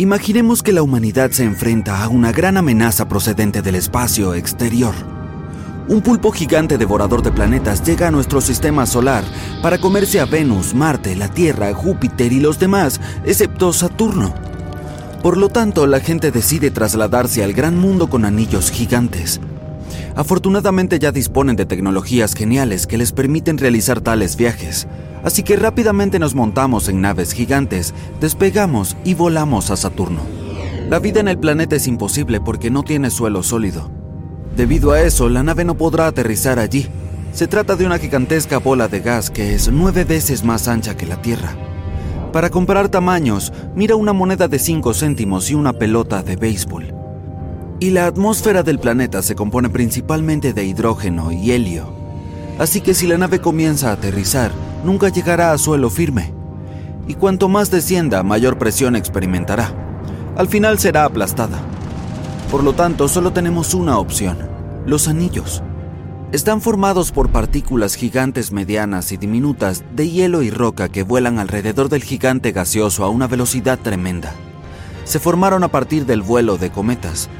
Imaginemos que la humanidad se enfrenta a una gran amenaza procedente del espacio exterior. Un pulpo gigante devorador de planetas llega a nuestro sistema solar para comerse a Venus, Marte, la Tierra, Júpiter y los demás, excepto Saturno. Por lo tanto, la gente decide trasladarse al gran mundo con anillos gigantes. Afortunadamente ya disponen de tecnologías geniales que les permiten realizar tales viajes, así que rápidamente nos montamos en naves gigantes, despegamos y volamos a Saturno. La vida en el planeta es imposible porque no tiene suelo sólido. Debido a eso, la nave no podrá aterrizar allí. Se trata de una gigantesca bola de gas que es nueve veces más ancha que la Tierra. Para comparar tamaños, mira una moneda de 5 céntimos y una pelota de béisbol. Y la atmósfera del planeta se compone principalmente de hidrógeno y helio. Así que si la nave comienza a aterrizar, nunca llegará a suelo firme. Y cuanto más descienda, mayor presión experimentará. Al final será aplastada. Por lo tanto, solo tenemos una opción, los anillos. Están formados por partículas gigantes medianas y diminutas de hielo y roca que vuelan alrededor del gigante gaseoso a una velocidad tremenda. Se formaron a partir del vuelo de cometas.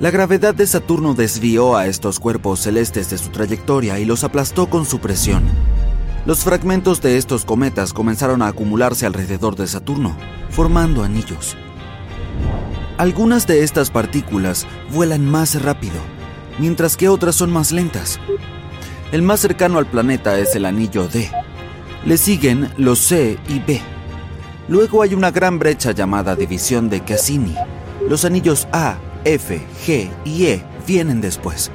La gravedad de Saturno desvió a estos cuerpos celestes de su trayectoria y los aplastó con su presión. Los fragmentos de estos cometas comenzaron a acumularse alrededor de Saturno, formando anillos. Algunas de estas partículas vuelan más rápido, mientras que otras son más lentas. El más cercano al planeta es el anillo D. Le siguen los C y B. Luego hay una gran brecha llamada división de Cassini. Los anillos A, F, G y E vienen después.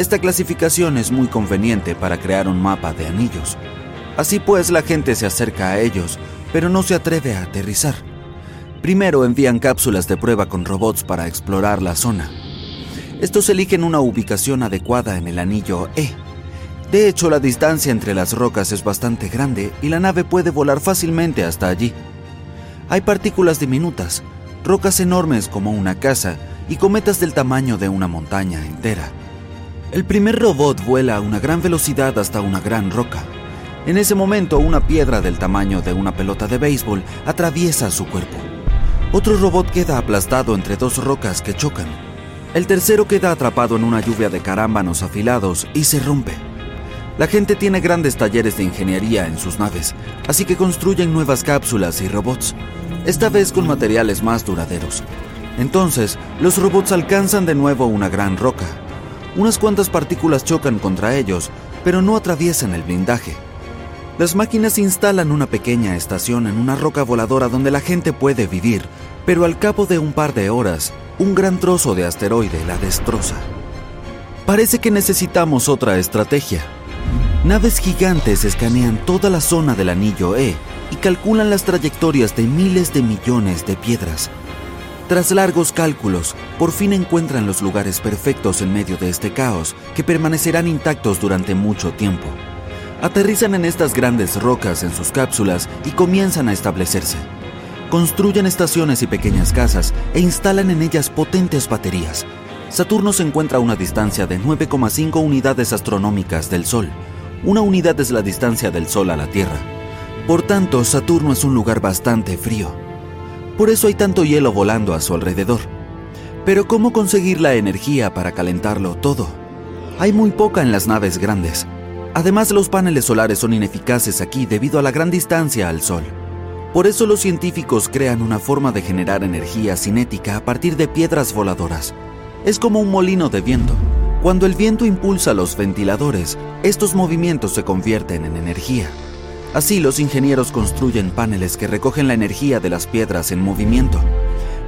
Esta clasificación es muy conveniente para crear un mapa de anillos. Así pues, la gente se acerca a ellos, pero no se atreve a aterrizar. Primero envían cápsulas de prueba con robots para explorar la zona. Estos eligen una ubicación adecuada en el anillo E. De hecho, la distancia entre las rocas es bastante grande y la nave puede volar fácilmente hasta allí. Hay partículas diminutas, rocas enormes como una casa y cometas del tamaño de una montaña entera. El primer robot vuela a una gran velocidad hasta una gran roca. En ese momento, una piedra del tamaño de una pelota de béisbol atraviesa su cuerpo. Otro robot queda aplastado entre dos rocas que chocan. El tercero queda atrapado en una lluvia de carámbanos afilados y se rompe. La gente tiene grandes talleres de ingeniería en sus naves, así que construyen nuevas cápsulas y robots, esta vez con materiales más duraderos. Entonces, los robots alcanzan de nuevo una gran roca. Unas cuantas partículas chocan contra ellos, pero no atraviesan el blindaje. Las máquinas instalan una pequeña estación en una roca voladora donde la gente puede vivir, pero al cabo de un par de horas, un gran trozo de asteroide la destroza. Parece que necesitamos otra estrategia. Naves gigantes escanean toda la zona del anillo E y calculan las trayectorias de miles de millones de piedras. Tras largos cálculos, por fin encuentran los lugares perfectos en medio de este caos que permanecerán intactos durante mucho tiempo. Aterrizan en estas grandes rocas en sus cápsulas y comienzan a establecerse. Construyen estaciones y pequeñas casas e instalan en ellas potentes baterías. Saturno se encuentra a una distancia de 9,5 unidades astronómicas del Sol. Una unidad es la distancia del Sol a la Tierra. Por tanto, Saturno es un lugar bastante frío. Por eso hay tanto hielo volando a su alrededor. Pero ¿cómo conseguir la energía para calentarlo todo? Hay muy poca en las naves grandes. Además, los paneles solares son ineficaces aquí debido a la gran distancia al Sol. Por eso los científicos crean una forma de generar energía cinética a partir de piedras voladoras. Es como un molino de viento. Cuando el viento impulsa los ventiladores, estos movimientos se convierten en energía. Así los ingenieros construyen paneles que recogen la energía de las piedras en movimiento.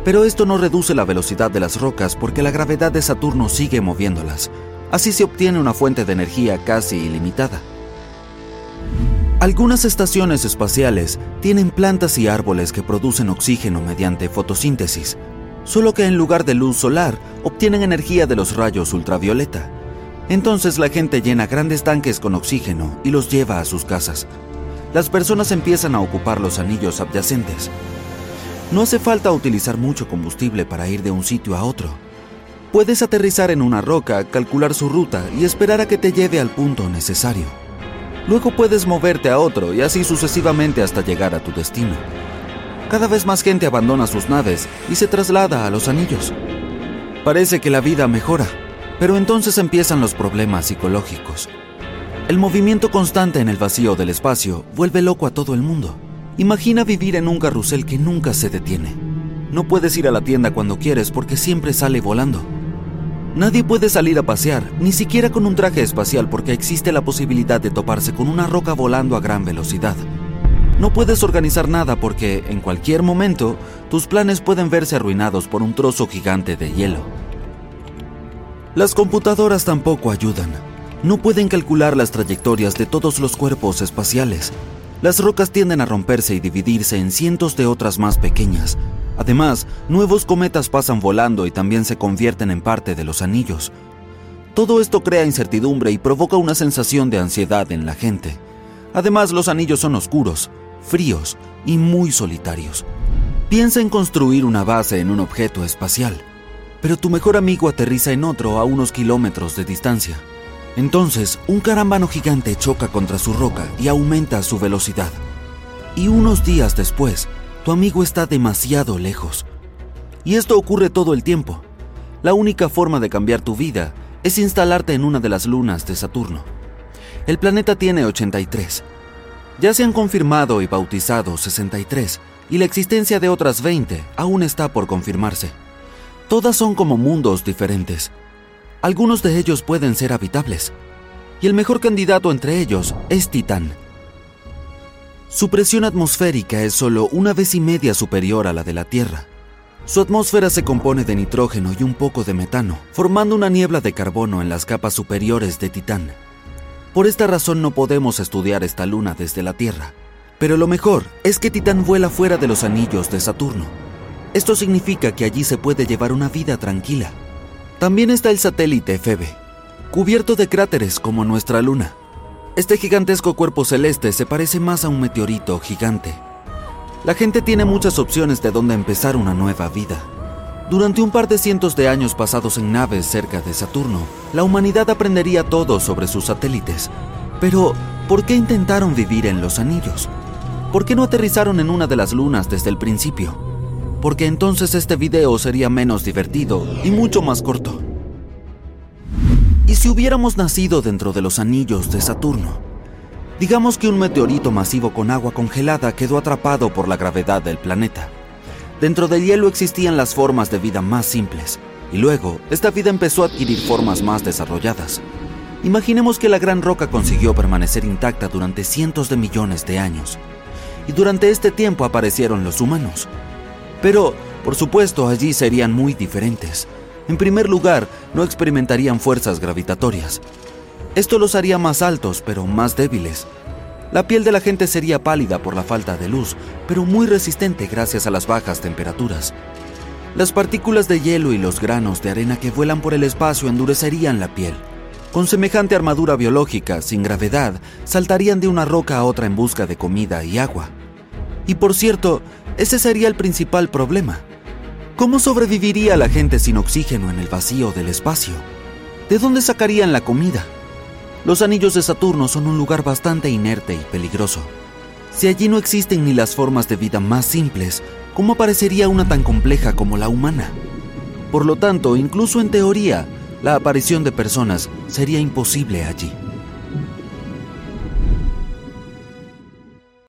Pero esto no reduce la velocidad de las rocas porque la gravedad de Saturno sigue moviéndolas. Así se obtiene una fuente de energía casi ilimitada. Algunas estaciones espaciales tienen plantas y árboles que producen oxígeno mediante fotosíntesis, solo que en lugar de luz solar obtienen energía de los rayos ultravioleta. Entonces la gente llena grandes tanques con oxígeno y los lleva a sus casas. Las personas empiezan a ocupar los anillos adyacentes. No hace falta utilizar mucho combustible para ir de un sitio a otro. Puedes aterrizar en una roca, calcular su ruta y esperar a que te lleve al punto necesario. Luego puedes moverte a otro y así sucesivamente hasta llegar a tu destino. Cada vez más gente abandona sus naves y se traslada a los anillos. Parece que la vida mejora, pero entonces empiezan los problemas psicológicos. El movimiento constante en el vacío del espacio vuelve loco a todo el mundo. Imagina vivir en un carrusel que nunca se detiene. No puedes ir a la tienda cuando quieres porque siempre sale volando. Nadie puede salir a pasear, ni siquiera con un traje espacial porque existe la posibilidad de toparse con una roca volando a gran velocidad. No puedes organizar nada porque, en cualquier momento, tus planes pueden verse arruinados por un trozo gigante de hielo. Las computadoras tampoco ayudan. No pueden calcular las trayectorias de todos los cuerpos espaciales. Las rocas tienden a romperse y dividirse en cientos de otras más pequeñas, Además, nuevos cometas pasan volando y también se convierten en parte de los anillos. Todo esto crea incertidumbre y provoca una sensación de ansiedad en la gente. Además, los anillos son oscuros, fríos y muy solitarios. Piensa en construir una base en un objeto espacial, pero tu mejor amigo aterriza en otro a unos kilómetros de distancia. Entonces, un carambano gigante choca contra su roca y aumenta su velocidad. Y unos días después, tu amigo está demasiado lejos. Y esto ocurre todo el tiempo. La única forma de cambiar tu vida es instalarte en una de las lunas de Saturno. El planeta tiene 83. Ya se han confirmado y bautizado 63, y la existencia de otras 20 aún está por confirmarse. Todas son como mundos diferentes. Algunos de ellos pueden ser habitables, y el mejor candidato entre ellos es Titán su presión atmosférica es solo una vez y media superior a la de la Tierra. Su atmósfera se compone de nitrógeno y un poco de metano, formando una niebla de carbono en las capas superiores de Titán. Por esta razón no podemos estudiar esta luna desde la Tierra. Pero lo mejor es que Titán vuela fuera de los anillos de Saturno. Esto significa que allí se puede llevar una vida tranquila. También está el satélite Febe, cubierto de cráteres como nuestra luna. Este gigantesco cuerpo celeste se parece más a un meteorito gigante. La gente tiene muchas opciones de dónde empezar una nueva vida. Durante un par de cientos de años pasados en naves cerca de Saturno, la humanidad aprendería todo sobre sus satélites. Pero, ¿por qué intentaron vivir en los anillos? ¿Por qué no aterrizaron en una de las lunas desde el principio? Porque entonces este video sería menos divertido y mucho más corto. ¿Y si hubiéramos nacido dentro de los anillos de Saturno? Digamos que un meteorito masivo con agua congelada quedó atrapado por la gravedad del planeta. Dentro del hielo existían las formas de vida más simples, y luego esta vida empezó a adquirir formas más desarrolladas. Imaginemos que la gran roca consiguió permanecer intacta durante cientos de millones de años, y durante este tiempo aparecieron los humanos. Pero, por supuesto, allí serían muy diferentes. En primer lugar, no experimentarían fuerzas gravitatorias. Esto los haría más altos, pero más débiles. La piel de la gente sería pálida por la falta de luz, pero muy resistente gracias a las bajas temperaturas. Las partículas de hielo y los granos de arena que vuelan por el espacio endurecerían la piel. Con semejante armadura biológica, sin gravedad, saltarían de una roca a otra en busca de comida y agua. Y por cierto, ese sería el principal problema. ¿Cómo sobreviviría la gente sin oxígeno en el vacío del espacio? ¿De dónde sacarían la comida? Los anillos de Saturno son un lugar bastante inerte y peligroso. Si allí no existen ni las formas de vida más simples, ¿cómo aparecería una tan compleja como la humana? Por lo tanto, incluso en teoría, la aparición de personas sería imposible allí.